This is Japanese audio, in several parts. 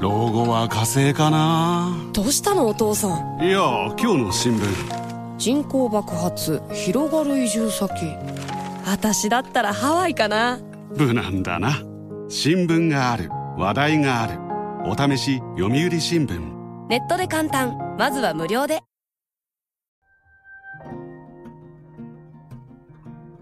老後は火星かな。どうしたのお父さん？いや今日の新聞。人口爆発広がる移住先。私だったらハワイかな。無難だな。新聞がある。話題がある。お試し読売新聞。ネットで簡単。まずは無料で。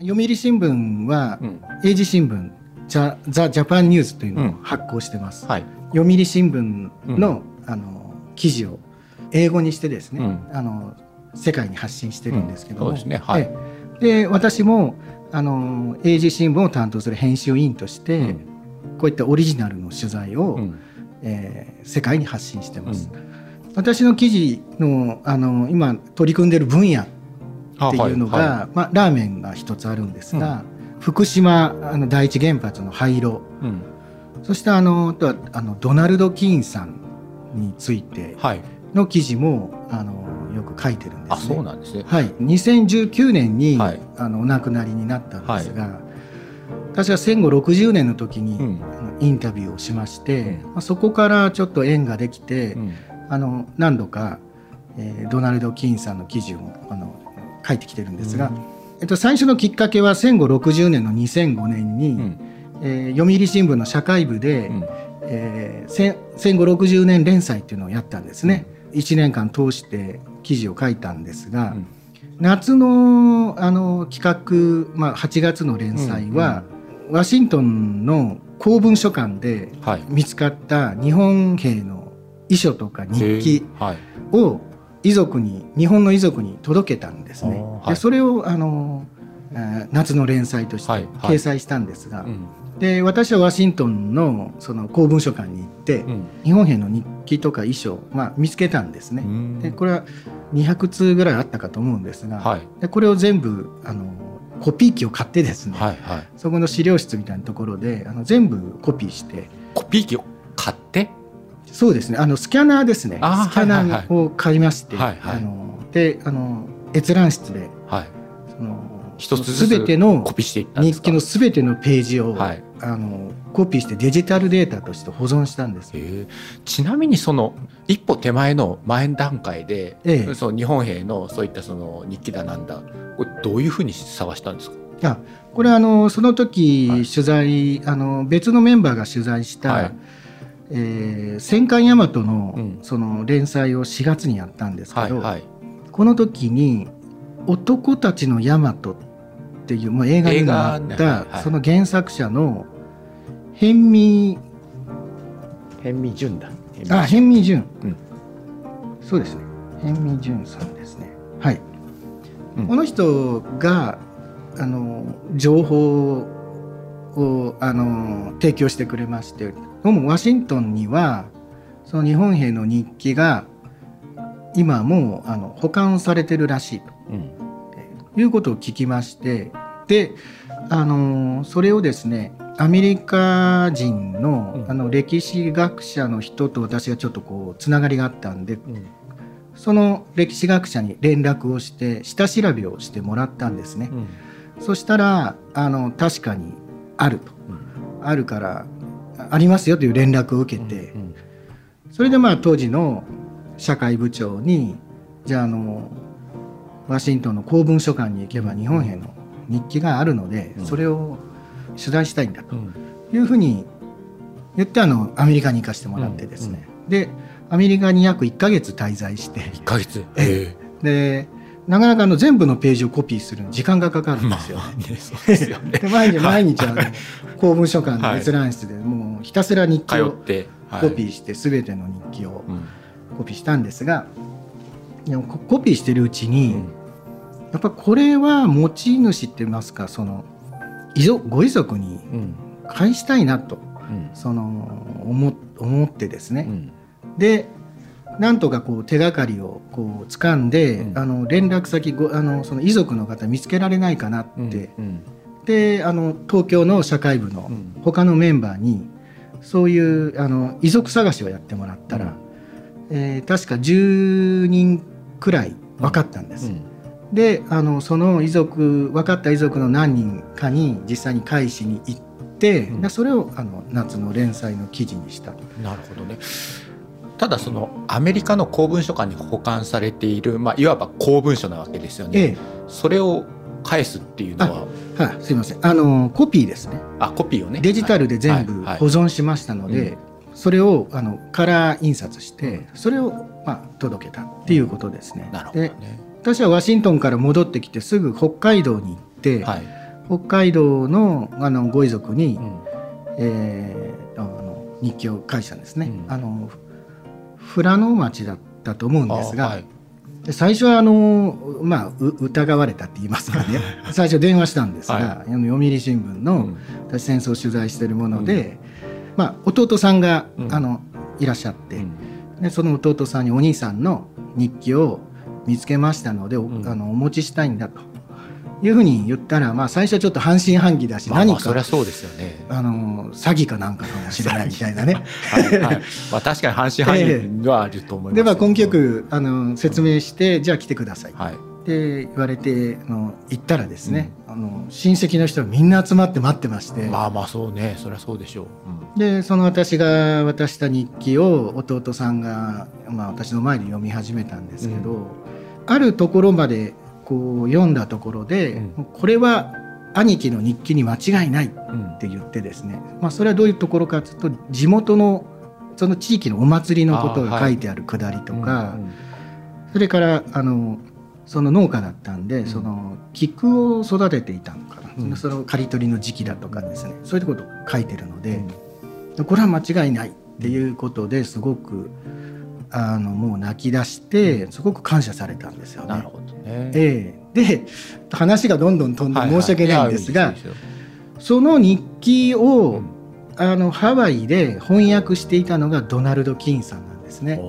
読売新聞は、英字新聞ザ・ザ・ジャパンニュースというのを発行してます、うん。はい、読売新聞の,、あの記事を英語にしてですね、あの世界に発信してるんですけども、で、ね。はい、で私もあの英字新聞を担当する編集委員として、こういったオリジナルの取材を、うん、えー、世界に発信してます。私の記事のあの今取り組んでる分野っていうのが、はい。はい、まあ、ラーメンが一つあるんですが、うん、福島あの第一原発の廃炉、うん、そしてあのとはあのドナルド・キーンさんについての記事も、あのよく書いてるんです、ね、そうなんですね。はい、2019年に、はい、あのお亡くなりになったんですが、はい、私は戦後60年の時に、うん、インタビューをしまして、うん、まあ、そこからちょっと縁ができて、うん、あの何度か、えー、ドナルド・キーンさんの記事をあの書いてきてるんですが、えっと、最初のきっかけは戦後60年の2005年に、うん、えー、読売新聞の社会部で、うん、えー、戦後60年連載っていうのをやったんですね。うん、1年間通して記事を書いたんですが、うん、夏のあの企画、まあ、8月の連載は、うん。うん、ワシントンの公文書館で見つかった日本兵の遺書とか日記を遺族に日本の遺族に届けたんですね。はい、でそれをあの夏の連載として掲載したんですが、はいはいうん、で私はワシントンのその公文書館に行って、うん、日本兵の日記とか遺書、まあ、見つけたんですね。でこれは200通ぐらいあったかと思うんですが、はい、でこれを全部あのコピー機を買ってですね、はいはい、そこの資料室みたいなところであの全部コピーして。コピー機を買って？そうですね。あのスキャナーですね。スキャナーを買いまして、はいはい、あのであの閲覧室で、はい、その一つずつコピーしていった日記のすべてのページを、はい、あのコピーしてデジタルデータとして保存したんです、えー、ちなみにその一歩手前の前段階で、ええ、その日本兵のそういったその日記だなんだこれどういうふうに探したんですか？いやこれあのその時取材、はい、あの別のメンバーが取材した、はい。えー、戦艦大和のその連載を4月にやったんですけど、はいはい、この時に「男たちの大和」っていうもう映画になったその原作者の辺見辺見淳だ。あ辺見淳、うん、そうですね。辺見淳さんですね。はい、うん、この人があの情報をあの提供してくれましてどうもワシントンにはその日本兵の日記が今もうあの保管されてるらしいと、うん、いうことを聞きましてであのそれをですねアメリカ人のうん、あの歴史学者の人と私がちょっとこうつながりがあったんで、うん、その歴史学者に連絡をして下調べをしてもらったんですね。そしたらあの確かにあると、あるからありますよという連絡を受けて、うんうん、それでまあ当時の社会部長にじゃああのワシントンの公文書館に行けば日本兵の日記があるので、それを取材したいんだというふうに言ってあのアメリカに行かせてもらってですね、でアメリカに約1か月滞在して。1ヶ月？えでなかなかの全部のページをコピーするのに時間がかかるんですよ、ね。毎日毎日あの公文書館の閲覧室でもうひたすら日記をコピーして全ての日記をコピーしたんですが、でもコピーしてるうちに、やっぱこれは持ち主って言いますかその遺族ご遺族に返したいなと、その思思ってですね、でなんとかこう手がかりをこう掴んで、うん、あの連絡先ごあのその遺族の方見つけられないかなって、うん。うん、であの東京の社会部の他のメンバーにそういうあの遺族探しをやってもらったら、うん、えー、確か10人くらい分かったんです。であのその遺族分かった遺族の何人かに実際に返しに行って、うん、それをあの夏の連載の記事にしたなるほどね。ただそのアメリカの公文書館に保管されている、まあ、いわば公文書なわけですよね、ええ、それを返すっていうのは？はい、すみません。あのコピーですね。あコピーをね。デジタルで全部保存しましたので、それをあのカラー印刷して、それを、まあ、届けたっていうことですね。なるほどね私はワシントンから戻ってきてすぐ北海道に行って、はい、北海道のあのご遺族に、うん、えー、あの日記を返したんですね。うん、あの富良野町だったと思うんですが、はい、最初はあの、まあ、疑われたって言いますかね。最初電話したんですが、はい、読売新聞の、私戦争を取材しているもので、まあ、弟さんが、あのいらっしゃって、でその弟さんにお兄さんの日記を見つけましたので、あのお持ちしたいんだと。いうふうに言ったら、まあ、最初はちょっと半信半疑だし、何か、そりゃそうですよね。あの詐欺かなんかかもしれないみたいなね。はい。はい、まあ、確かに半信半疑はあると思います、で、まあ、根気よくあの説明して、じゃあ来てください。はい。って言われてあの行ったらですね、うん、あの親戚の人がみんな集まって待ってまして。まあまあそうね。そりゃそうでしょう、うん、でその私が渡した日記を弟さんが、まあ、私の前で読み始めたんですけど、うん、あるところまでこう読んだところで、うん、これは兄貴の日記に間違いないって言ってですね、うん、まあ、それはどういうところかというと地元のその地域のお祭りのことが書いてあるくだりとか、それからあのその農家だったんで、うん、その菊を育てていたのかな、うん、その刈り取りの時期だとかですね。そういうことを書いてるので、これは間違いないっていうことですごくあのもう泣き出してすごく感謝されたんですよね。なるほどね。えー、で話がどんどん飛んで申し訳ないんですが、はいはい、その日記を、うん、あのハワイで翻訳していたのがドナルド・キーンさんなんですね。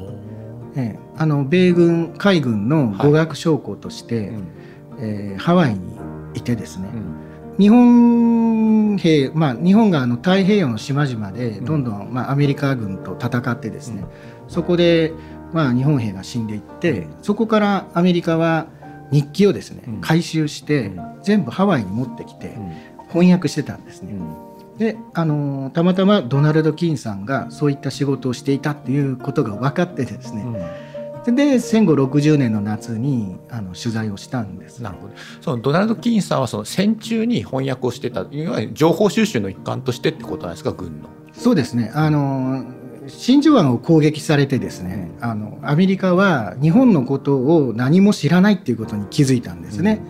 えー、あの米軍海軍の語学将校として、はい、えー、ハワイにいてですね、うん、日本兵、まあ、日本があの太平洋の島々でどんどん、まあ、アメリカ軍と戦ってですね、うん。そこで、まあ、日本兵が死んでいってそこからアメリカは日記をですね、回収して、全部ハワイに持ってきて、翻訳してたんですね。であのたまたまドナルド・キーンさんがそういった仕事をしていたっていうことが分かってですね、うん、で戦後60年の夏にあの取材をしたんですなるほどそのドナルド・キーンさんはその戦中に翻訳をしてたいわゆる情報収集の一環としてってことなんですか軍の。そうですねあの真珠湾を攻撃されてですねあのアメリカは日本のことを何も知らないっていうことに気づいたんですね。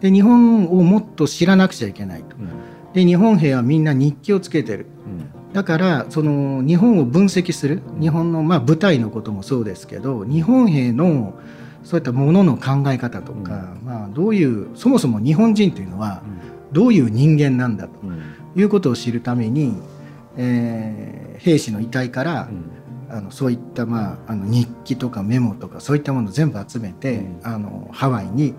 で日本をもっと知らなくちゃいけないと。で日本兵はみんな日記をつけてる。だからその日本を分析する日本のまあ部隊のこともそうですけど日本兵のそういったものの考え方とか、まあ、どういうそもそも日本人というのはどういう人間なんだということを知るためにえー、兵士の遺体から、うん、あのそういった、まあ、あの日記とかメモとかそういったものを全部集めて、うん、あのハワイに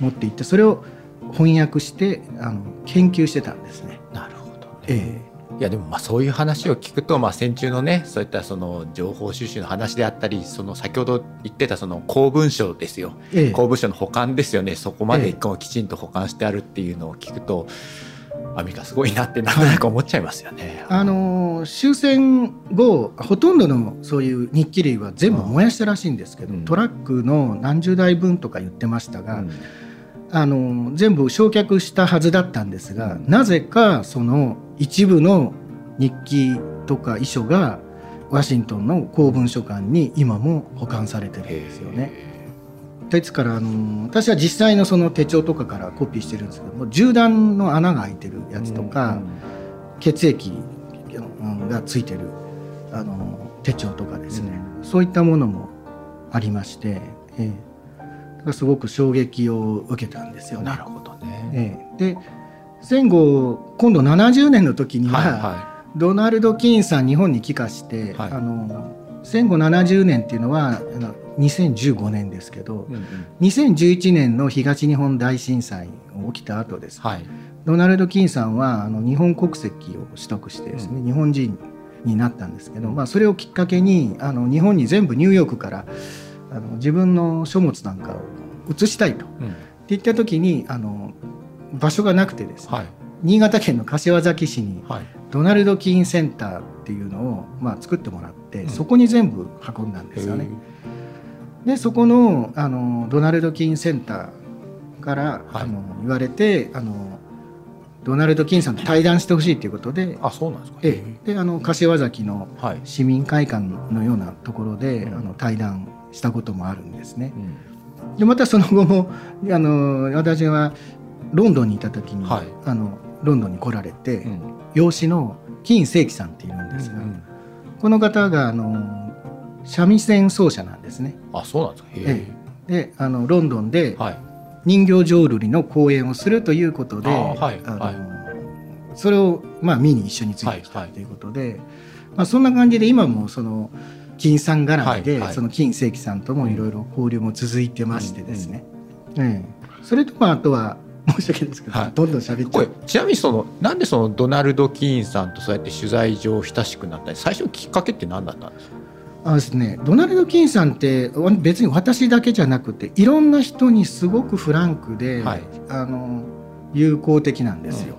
持って行ってそれを翻訳してあの研究してたんですね。なるほど、ね、えーいやでもまあそういう話を聞くとまあ戦中のねそういったその情報収集の話であったりその先ほど言ってたその公文書ですよ、ええ、公文書の保管ですよね。そこまできちんと保管してあるっていうのを聞くと、アメリカすごいなってなんとなく思っちゃいますよね。あの終戦後ほとんどのそういう日記類は全部燃やしたらしいんですけど、うん、トラックの何十台分とか言ってましたが、うん、あの全部焼却したはずだったんですが、うん、なぜかその一部の日記とか遺書がワシントンの公文書館に今も保管されてるんですよね。ですからあの私は実際のその手帳とかからコピーしてるんですけども銃弾の穴が開いてるやつとか、血液がついてるあの手帳とかですね、そういったものもありまして、えー、すごく衝撃を受けたんですよね。なるほどね、えー、で戦後今度70年の時には、はいはい、ドナルド・キーンさん日本に帰化して、はい、あの戦後70年っていうのは2015年ですけど、うんうん、2011年の東日本大震災起きた後です、はい、ドナルド・キンさんはあの日本国籍を取得してですね、うん、日本人になったんですけど、まあ、それをきっかけにあの日本に全部ニューヨークからあの自分の書物なんかを移したいと、うん、って言った時にあの場所がなくてですね、はい、新潟県の柏崎市にドナルド・キーンセンターっていうのを、まあ、作ってもらって、そこに全部運んだんですよね。でそこのあのドナルド・キーンセンターから、はい、あの言われてあのドナルド・キンさんと対談してほしいということであそうなんですか、ええ、であの柏崎の市民会館のようなところで、はい、あの対談したこともあるんですね。うん、でまたその後もあの私はロンドンにいた時に、はい、あのロンドンに来られて、うん、養子の金正樹さんっているんですが、うんうん、この方があの三味線奏者なんですね。あそうなんですか、え。え、であのロンドンで人形浄瑠璃の公演をするということで、はいはい、それを、まあ、見に一緒についてきたということで、まあ、そんな感じで今もその金さん絡みで、はいはい、その金世紀さんともいろいろ交流も続いてましてですね、うんうん、ええ、それとまああとは申し訳ないですけど、はい、どんどん喋っちゃう。ちなみにそのなんでそのドナルド・キーンさんとそうやって取材上親しくなったり最初のきっかけって何だったんですか？あですね、ドナルド・キンさんって別に私だけじゃなくていろんな人にすごくフランクで、はい、あの友好的なんですよ。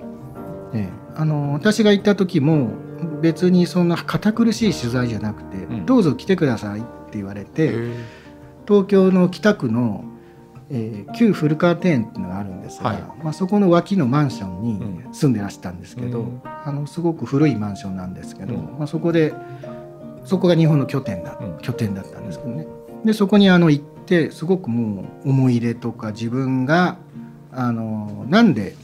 うん、えあの私が行った時も別にそんな堅苦しい取材じゃなくて「うん、どうぞ来てください」って言われて東京の北区の、えー、旧古川庭園っていうのがあるんですが、はい、まあ、そこの脇のマンションに住んでらしたんですけど、うん、あのすごく古いマンションなんですけど、まあ、そこで。そこが日本の拠点だ、拠点だったんですけどね。でそこにあの行ってすごくもう思い入れとか自分があのなんで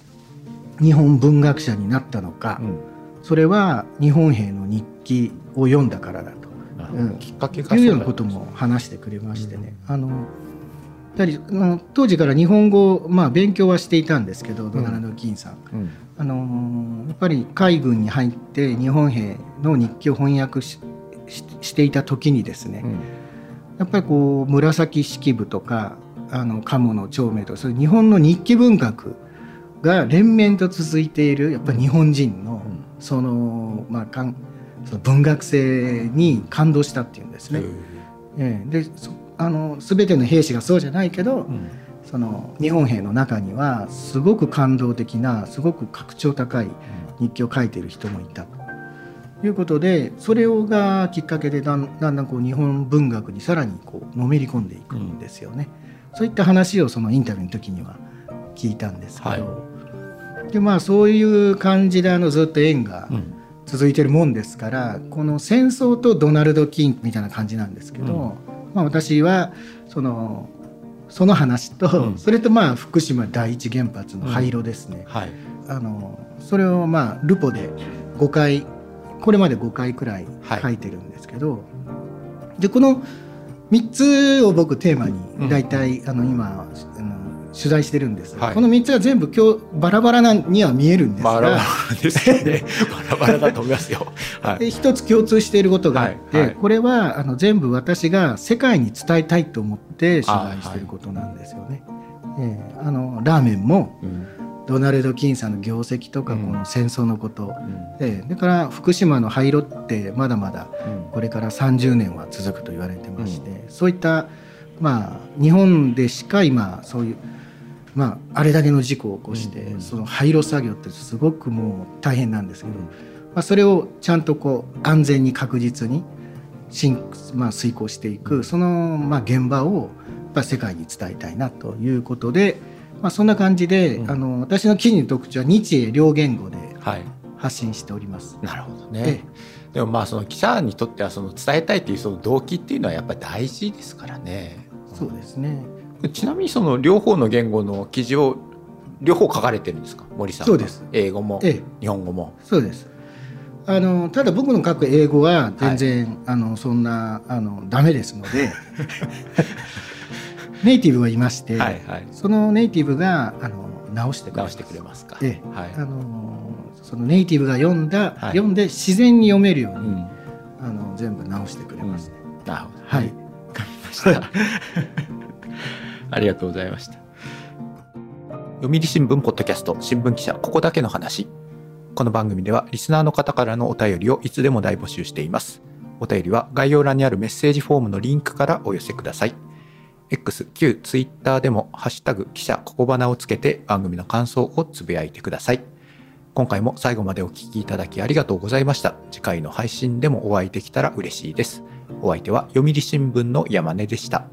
日本文学者になったのか、うん、それは日本兵の日記を読んだからだと、うん、きっかけがいうようなことも話してくれましてね。うん、あのやはり当時から日本語まあ勉強はしていたんですけど、ドナルド・キンさん、あのやっぱり海軍に入って日本兵の日記を翻訳ししていた時にですね、うん、やっぱりこう紫式部とかあの鴨の長明とかそういう日本の日記文学が連綿と続いているやっぱり日本人のその,、まあ、かんその文学性に感動したっていうんですね。えー、であの全ての兵士がそうじゃないけど、うん、その日本兵の中にはすごく感動的なすごく格調高い日記を書いている人もいた。いうことでそれをがきっかけでだんだんだんこう日本文学にさらにこうのめり込んでいくんですよね。うん、そういった話をそのインタビューの時には聞いたんですけど、はい、でまあそういう感じであのずっと縁が続いてるもんですから、うん、この戦争とドナルド・キンみたいな感じなんですけど、うん、まあ、私はそのその話と、それとまあ福島第一原発の廃炉ですね、はい、あのそれをまあルポで5回これまで5回くらい書いてるんですけど、はい、でこの3つを僕テーマに大体、うん、あの今あの取材してるんです、はい、この3つが全部今日バラバラなには見えるんですが。バラバラですね。バラバラだと思いますよ、はい、で一つ共通していることがあって、はいはい、これはあの全部私が世界に伝えたいと思って取材していることなんですよね。えー、あのラーメンも、うん。ドナルド・キンさんの業績とかこの戦争のこと、うん、だから福島の廃炉ってまだまだこれから30年は続くと言われてまして、うん、そういったまあ日本でしか今そういうまああれだけの事故を起こして、その廃炉作業ってすごくもう大変なんですけど、まあ、それをちゃんとこう安全に確実にまあ、遂行していくそのまあ現場をやっぱ世界に伝えたいなということで。まあ、そんな感じで、うん、あの私の記事の特徴は日英両言語で発信しております。はい、なるほどね。でもまあその記者にとってはその伝えたいっていうその動機っていうのはやっぱり大事ですからね。そうですね。ちなみにその両方の言語の記事を両方書かれてるんですか？森さんそうです。英語も、ええ、日本語も。そうです。あのただ僕の書く英語は全然、はい、あのそんなあのダメですので ネイティブがいまして、はいはい、そのネイティブがあの直してくれます。てくれますか？ええ、はい、あのそのネイティブが読んだ、はい、読んで自然に読めるように、うん、あの全部直してくれます、ねうん、なるほど。はい。わかりました。ありがとうございました。読売新聞ポッドキャスト新聞記者ここだけの話。この番組ではリスナーの方からのお便りをいつでも大募集しています。お便りは概要欄にあるメッセージフォームのリンクからお寄せください。X、旧 Twitter でも、ハッシュタグ記者ここばなをつけて番組の感想をつぶやいてください。今回も最後までお聴きいただきありがとうございました次回の配信でもお会いできたら嬉しいですお相手は読売新聞の山根でした